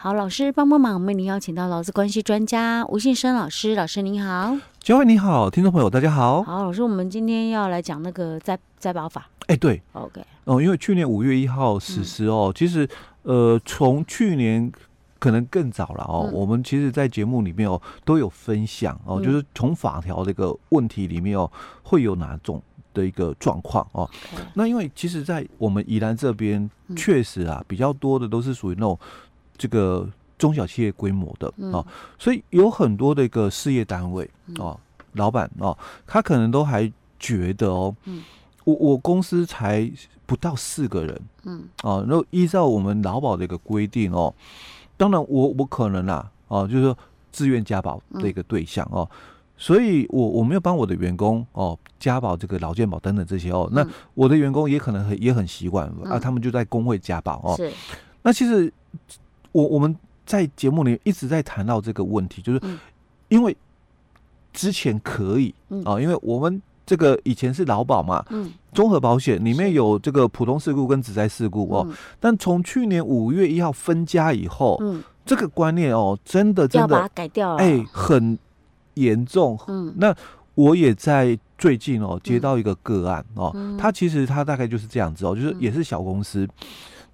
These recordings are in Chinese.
好，老师帮帮忙，我们为您邀请到劳资关系专家吴信生老师，老师您好。嘉惠你好，听众朋友大家好。好，老师，我们今天要来讲那个灾灾保法。哎，对，OK。哦，因为去年五月一号实施哦，嗯、其实呃，从去年可能更早了哦，嗯、我们其实，在节目里面哦，都有分享哦，嗯、就是从法条这个问题里面哦，会有哪种。的一个状况哦.那因为其实，在我们宜兰这边，确实啊，比较多的都是属于那种这个中小企业规模的啊，所以有很多的一个事业单位哦，老板哦，他可能都还觉得哦，我我公司才不到四个人，嗯，哦，然后依照我们劳保的一个规定哦，当然我我可能啊，哦，就是说自愿加保的一个对象哦。所以我，我我没有帮我的员工哦加保这个劳健保等等这些哦，嗯、那我的员工也可能很也很习惯、嗯、啊，他们就在工会加保哦。是。那其实我我们在节目里一直在谈到这个问题，就是因为之前可以、嗯、啊，因为我们这个以前是劳保嘛，嗯，综合保险里面有这个普通事故跟职灾事故哦，嗯、但从去年五月一号分家以后，嗯，这个观念哦，真的真的要把它改掉了，哎、欸，很。严重，嗯，那我也在最近哦接到一个个案哦，他其实他大概就是这样子哦，就是也是小公司，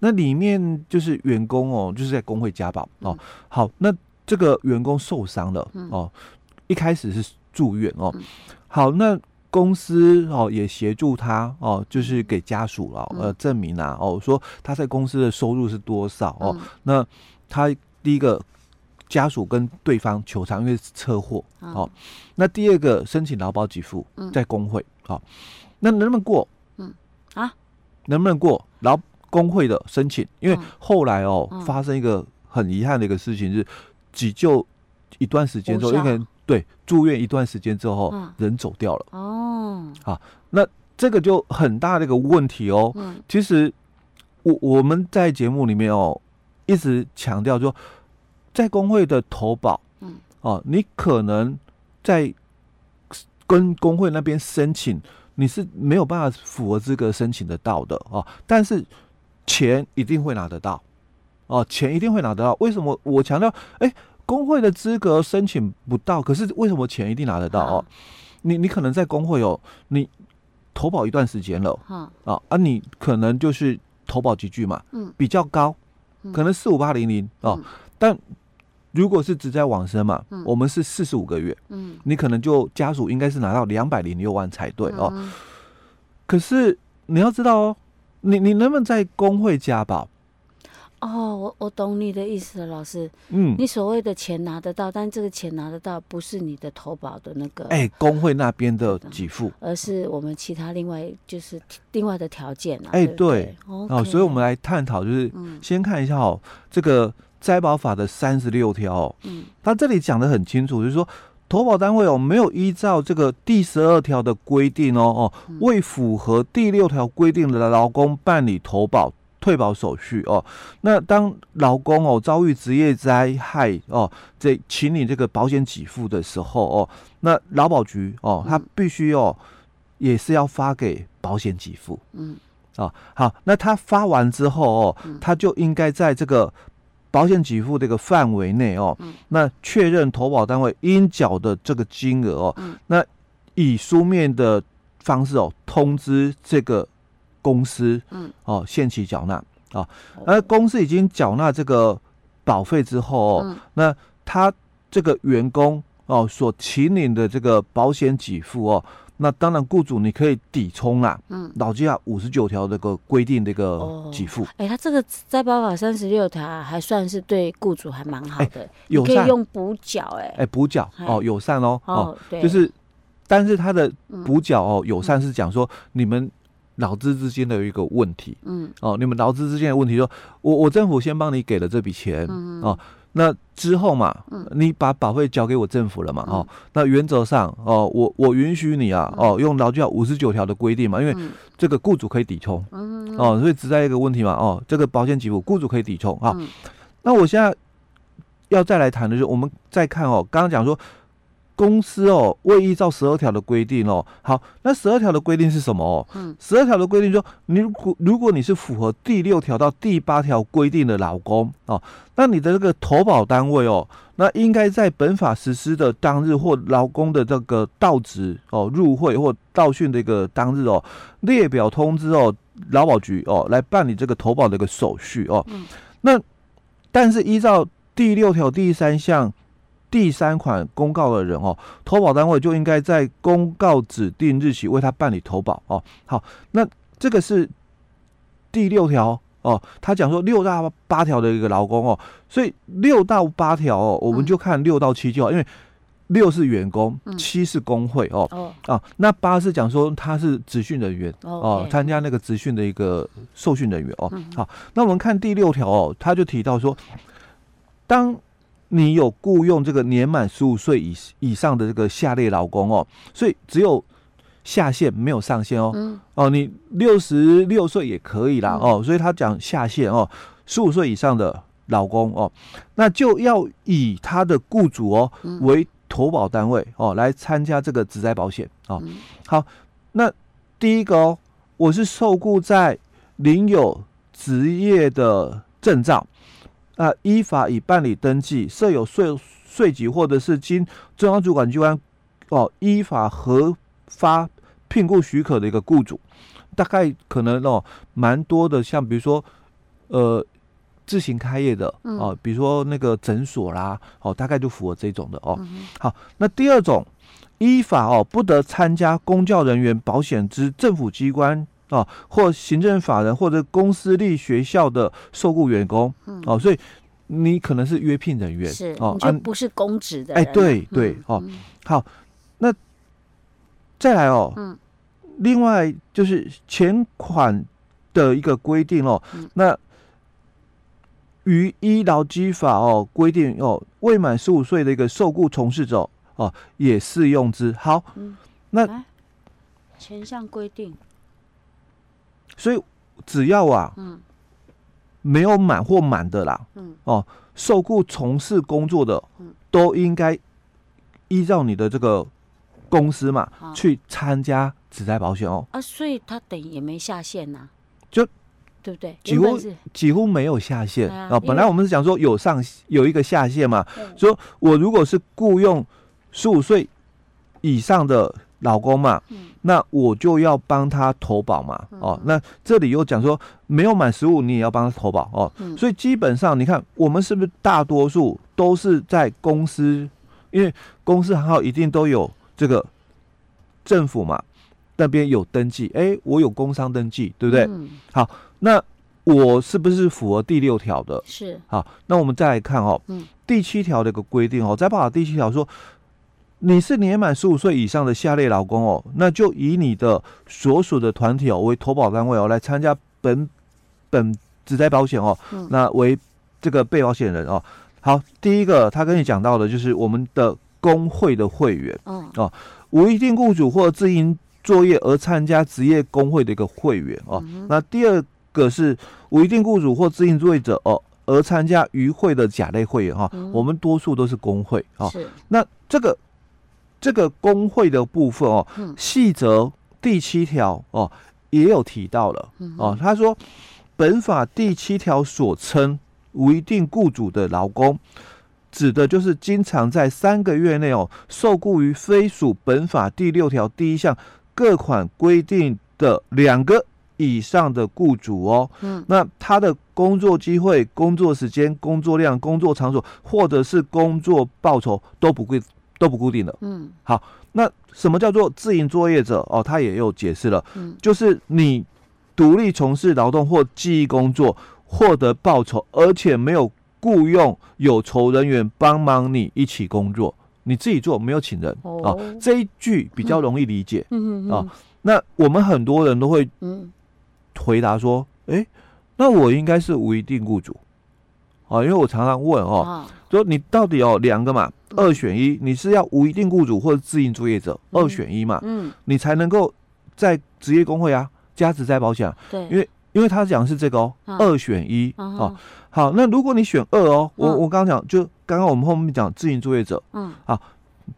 那里面就是员工哦，就是在工会家暴哦，好，那这个员工受伤了哦，一开始是住院哦，好，那公司哦也协助他哦，就是给家属了呃证明啊哦，说他在公司的收入是多少哦，那他第一个。家属跟对方求偿，因为是车祸哦。那第二个申请劳保给付，在工会好，那能不能过？嗯。啊，能不能过？劳工会的申请？因为后来哦，发生一个很遗憾的一个事情，是急救一段时间之后，因为对住院一段时间之后，人走掉了哦。好，那这个就很大的一个问题哦。其实我我们在节目里面哦，一直强调说。在工会的投保，嗯，哦，你可能在跟工会那边申请，你是没有办法符合资格申请得到的哦。但是钱一定会拿得到，哦，钱一定会拿得到。为什么？我强调？哎，工会的资格申请不到，可是为什么钱一定拿得到？哦？你你可能在工会哦，你投保一段时间了，啊啊，你可能就是投保级距嘛，嗯，比较高，可能四五八零零哦，但如果是只在往生嘛，嗯、我们是四十五个月，嗯，你可能就家属应该是拿到两百零六万才对哦。嗯、可是你要知道哦，你你能不能在工会加保？哦，我我懂你的意思了，老师。嗯，你所谓的钱拿得到，但这个钱拿得到不是你的投保的那个，哎、欸，工会那边的给付，而是我们其他另外就是另外的条件啊。哎、欸，对，哦所以我们来探讨，就是先看一下哦，嗯、这个。灾保法的三十六条，嗯，他这里讲的很清楚，就是说，投保单位哦，没有依照这个第十二条的规定哦哦，未符合第六条规定的劳工办理投保退保手续哦，那当劳工哦遭遇职业灾害哦，这请你这个保险给付的时候哦，那劳保局哦，他必须哦，也是要发给保险给付，嗯，哦，好，那他发完之后哦，他就应该在这个。保险给付这个范围内哦，嗯、那确认投保单位应缴的这个金额哦，嗯、那以书面的方式哦通知这个公司，嗯，哦限期缴纳啊，而公司已经缴纳这个保费之后哦，嗯、那他这个员工哦所请领的这个保险给付哦。那当然，雇主你可以抵充啦。嗯，劳基法五十九条这个规定这个给付。哎、哦，他、欸、这个在保法三十六条还算是对雇主还蛮好的，欸、有可以用补缴。哎，哎，补缴哦，友善哦，哦，对，就是，但是他的补缴哦，友善是讲说你们劳资之间的有一个问题。嗯，哦，你们劳资之间的问题说，说我我政府先帮你给了这笔钱。嗯哦。那之后嘛，你把保费交给我政府了嘛？哦，那原则上哦，我我允许你啊，哦，用劳基法五十九条的规定嘛，因为这个雇主可以抵充，哦，所以只在一个问题嘛，哦，这个保险给付雇主可以抵充啊。那我现在要再来谈的是，我们再看哦，刚刚讲说公司哦，未依照十二条的规定哦，好，那十二条的规定是什么哦？嗯，十二条的规定说，你如果如果你是符合第六条到第八条规定的劳工哦，那你的这个投保单位哦，那应该在本法实施的当日或劳工的这个到职哦、入会或到训的一个当日哦，列表通知哦劳保局哦来办理这个投保的一个手续哦。嗯，那但是依照第六条第三项。第三款公告的人哦，投保单位就应该在公告指定日期为他办理投保哦。好，那这个是第六条哦，他讲说六到八条的一个劳工哦，所以六到八条哦，我们就看六到七就好，因为六是员工，七是工会哦。哦啊，那八是讲说他是职训人员哦，参加那个职训的一个受训人员哦。好，那我们看第六条哦，他就提到说，当你有雇佣这个年满十五岁以以上的这个下列劳工哦，所以只有下限没有上限哦。嗯、哦，你六十六岁也可以啦哦，所以他讲下限哦，十五岁以上的劳工哦，那就要以他的雇主哦为投保单位哦来参加这个职灾保险哦。好，那第一个哦，我是受雇在领有职业的证照。啊，依法已办理登记，设有税税籍或者是经中央主管机关哦依法核发聘雇许可的一个雇主，大概可能哦蛮多的，像比如说呃自行开业的哦，比如说那个诊所啦，哦大概就符合这种的哦。好，那第二种依法哦不得参加公教人员保险之政府机关。哦，或行政法人或者公司立学校的受雇员工，嗯、哦，所以你可能是约聘人员，是哦，就不是公职的。哎，对对，嗯、哦，好，那再来哦，嗯，另外就是前款的一个规定哦，嗯、那于医疗基法哦规定哦，未满十五岁的一个受雇从事者哦，也适用之。好，嗯、那前项规定。所以只要啊，嗯，没有满或满的啦，嗯，哦，受雇从事工作的，嗯，都应该依照你的这个公司嘛，去参加职灾保险哦。啊，所以他等于也没下限呐，就对不对？几乎几乎没有下限啊。本来我们是讲说有上有一个下限嘛，说我如果是雇佣十五岁以上的。老公嘛，嗯、那我就要帮他投保嘛，嗯、哦，那这里又讲说没有满十五，你也要帮他投保哦，嗯、所以基本上你看我们是不是大多数都是在公司，因为公司行号一定都有这个政府嘛，那边有登记，哎、欸，我有工商登记，对不对？嗯、好，那我是不是符合第六条的？是。好，那我们再来看哦，嗯、第七条的一个规定哦，再把第七条说。你是年满十五岁以上的下列劳工哦，那就以你的所属的团体哦为投保单位哦来参加本本职灾保险哦，嗯、那为这个被保险人哦。好，第一个他跟你讲到的就是我们的工会的会员，嗯哦，无一定雇主或自营作业而参加职业工会的一个会员哦。嗯、那第二个是无一定雇主或自营作业者哦而参加与会的甲类会员哈，嗯、我们多数都是工会啊。是那这个。这个工会的部分哦，细则第七条哦也有提到了哦。他说，本法第七条所称无一定雇主的劳工，指的就是经常在三个月内哦受雇于非属本法第六条第一项各款规定的两个以上的雇主哦。嗯，那他的工作机会、工作时间、工作量、工作场所或者是工作报酬都不会。都不固定的，嗯，好，那什么叫做自营作业者？哦，他也有解释了，嗯，就是你独立从事劳动或记忆工作，获得报酬，而且没有雇佣有酬人员帮忙你一起工作，你自己做，没有请人，哦，哦，这一句比较容易理解，嗯嗯啊，那我们很多人都会，嗯，回答说，哎、欸，那我应该是无一定雇主，啊，因为我常常问哦，哦说你到底哦两个嘛？二选一，你是要无一定雇主或者自营作业者，嗯、二选一嘛，嗯，你才能够在职业工会啊加职灾保险，对，因为因为他讲的是这个哦，啊、二选一，啊、哦，好，那如果你选二哦，我我刚刚讲就刚刚我们后面讲自营作业者，嗯，好，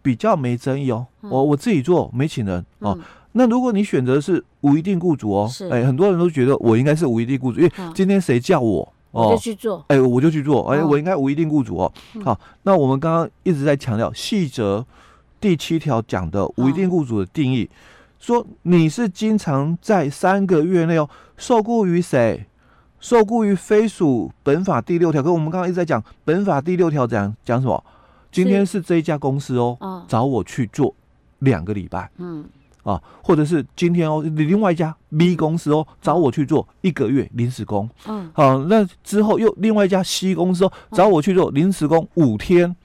比较没争议哦。我我自己做，没请人哦。那如果你选择是无一定雇主哦，哎，很多人都觉得我应该是无一定雇主，因为今天谁叫我，我就去做，哎，我就去做，哎，我应该无一定雇主哦。好，那我们刚刚一直在强调细则第七条讲的无一定雇主的定义，说你是经常在三个月内哦受雇于谁？受雇于非属本法第六条，可我们刚刚一直在讲本法第六条讲讲什么？今天是这一家公司哦，哦。找我去做两个礼拜，嗯，啊，或者是今天哦，另外一家 B 公司哦找我去做一个月临时工，嗯，好，那之后又另外一家 C 公司哦找我去做临时工五天，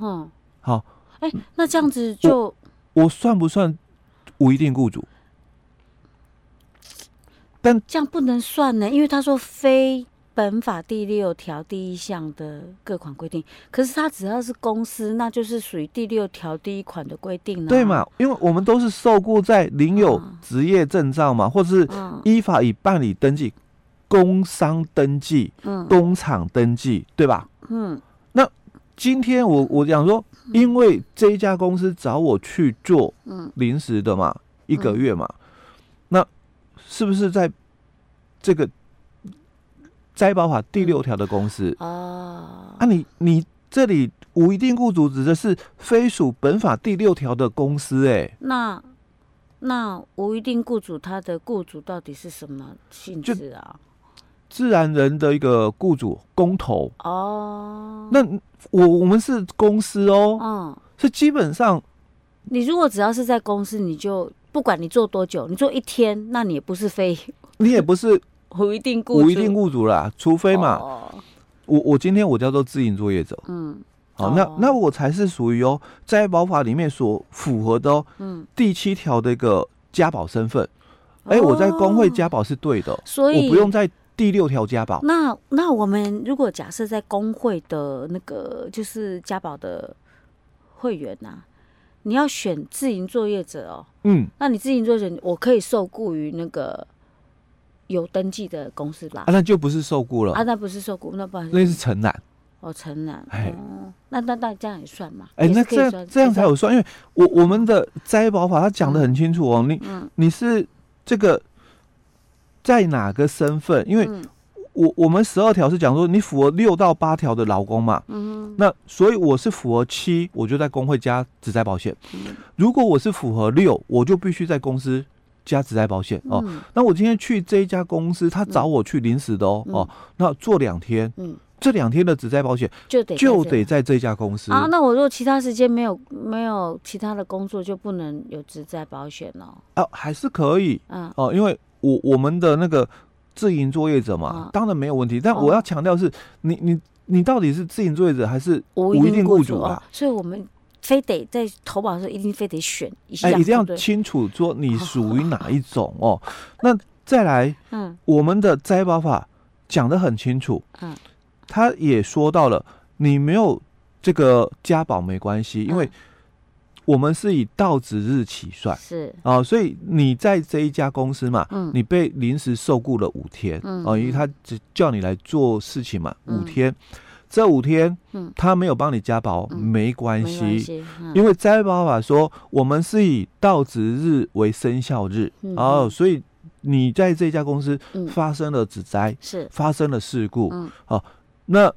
嗯，好，哎、欸，那这样子就我，我算不算无一定雇主？但这样不能算呢，因为他说非。本法第六条第一项的各款规定，可是他只要是公司，那就是属于第六条第一款的规定了，对嘛？因为我们都是受雇在领有职业证照嘛，嗯、或者是依法已办理登记、工商登记、嗯、工厂登记，对吧？嗯。那今天我我讲说，因为这一家公司找我去做临时的嘛，嗯、一个月嘛，那是不是在这个？灾保法第六条的公司。哦，啊你，你你这里无一定雇主指的是非属本法第六条的公司哎、欸，那那无一定雇主他的雇主到底是什么性质啊？自然人的一个雇主公投哦，那我我们是公司哦，嗯，是基本上，你如果只要是在公司，你就不管你做多久，你做一天，那你也不是非，你也不是。无一定雇无一定雇主啦，除非嘛，哦、我我今天我叫做自营作业者，嗯，好，哦、那那我才是属于哦，在保法里面所符合的哦，嗯，第七条的一个家保身份，哎、我在工会家保是对的，所以我不用在第六条家保。那那我们如果假设在工会的那个就是家保的会员呐、啊，你要选自营作业者哦，嗯，那你自营作业者，我可以受雇于那个。有登记的公司吧？啊，那就不是受雇了啊，那不是受雇，那不好意思，那是承揽。哦，承揽。哎，那那那这样也算嘛？哎，那这样这样才有算，因为我我们的摘保法它讲的很清楚哦，你你是这个在哪个身份？因为我我们十二条是讲说你符合六到八条的劳工嘛，嗯，那所以我是符合七，我就在工会加职灾保险。如果我是符合六，我就必须在公司。加职灾保险哦，那我今天去这一家公司，他找我去临时的哦哦，那做两天，嗯，这两天的职灾保险就得就得在这家公司啊。那我如果其他时间没有没有其他的工作，就不能有职灾保险哦。啊，还是可以，嗯哦，因为我我们的那个自营作业者嘛，当然没有问题。但我要强调是，你你你到底是自营作业者还是无一定雇主啊？所以我们。非得在投保的时候一定非得选一下，哎，一定要清楚说你属于哪一种哦。那再来，嗯，我们的灾保法讲得很清楚，嗯，他也说到了，你没有这个加保没关系，因为我们是以到职日起算，是。啊，所以你在这一家公司嘛，嗯，你被临时受雇了五天，嗯，因为他只叫你来做事情嘛，五天。这五天，嗯，他没有帮你加保，嗯、没关系，嗯、因为灾保法说我们是以到职日为生效日，嗯、哦，所以你在这家公司发生了职灾，是、嗯、发生了事故，嗯，哦，那。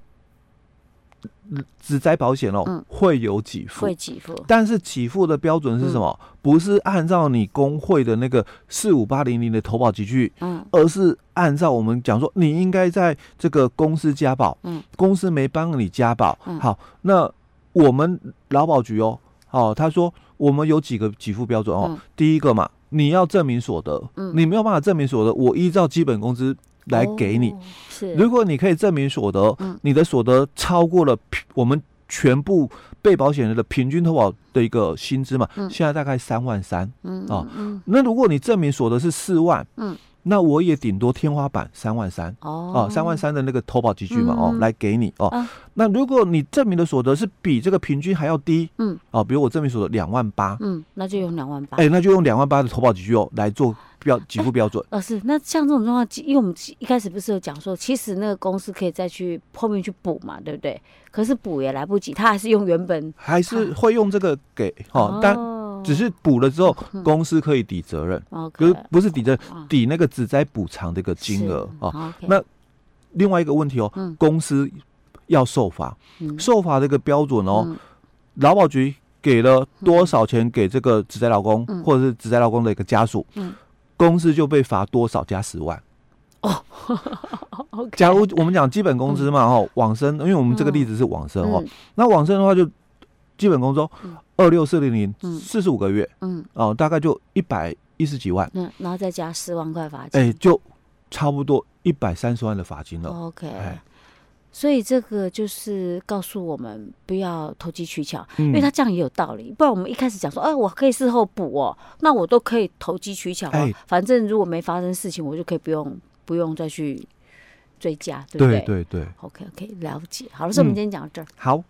职灾保险哦，嗯、会有给付，会给付，但是给付的标准是什么？嗯、不是按照你工会的那个四五八零零的投保集聚，嗯，而是按照我们讲说，你应该在这个公司加保，嗯，公司没帮你加保，嗯、好，那我们劳保局哦，哦，他说我们有几个给付标准哦，嗯、第一个嘛，你要证明所得，嗯，你没有办法证明所得，我依照基本工资。来给你，是。如果你可以证明所得，你的所得超过了我们全部被保险人的平均投保的一个薪资嘛，现在大概三万三，啊，那如果你证明所得是四万，嗯。那我也顶多天花板三万三哦，三万三的那个投保集聚嘛哦，来给你哦。那如果你证明的所得是比这个平均还要低，嗯，哦，比如我证明所得两万八，嗯，那就用两万八，哎，那就用两万八的投保集聚哦来做标给付标准。呃，是那像这种状况，因为我们一开始不是有讲说，其实那个公司可以再去后面去补嘛，对不对？可是补也来不及，他还是用原本，还是会用这个给哦，但只是补了之后，公司可以抵责任，可是不是抵责抵那个职灾补偿的一个金额哦。那另外一个问题哦，公司要受罚，受罚这个标准哦，劳保局。给了多少钱给这个职灾劳工，嗯、或者是职灾劳工的一个家属，嗯、公司就被罚多少加十万。哦，假如我们讲基本工资嘛，哈、嗯，往生，因为我们这个例子是往生哦，嗯、那往生的话就基本工资二六四零零四十五个月，嗯，哦，大概就一百一十几万，嗯，然后再加四万块罚金，哎，就差不多一百三十万的罚金了。OK。所以这个就是告诉我们不要投机取巧，嗯、因为他这样也有道理。不然我们一开始讲说，哎、啊，我可以事后补哦，那我都可以投机取巧反正如果没发生事情，我就可以不用不用再去追加，对不对？对对对。OK OK，了解。好了，所以我们今天讲到这儿。好。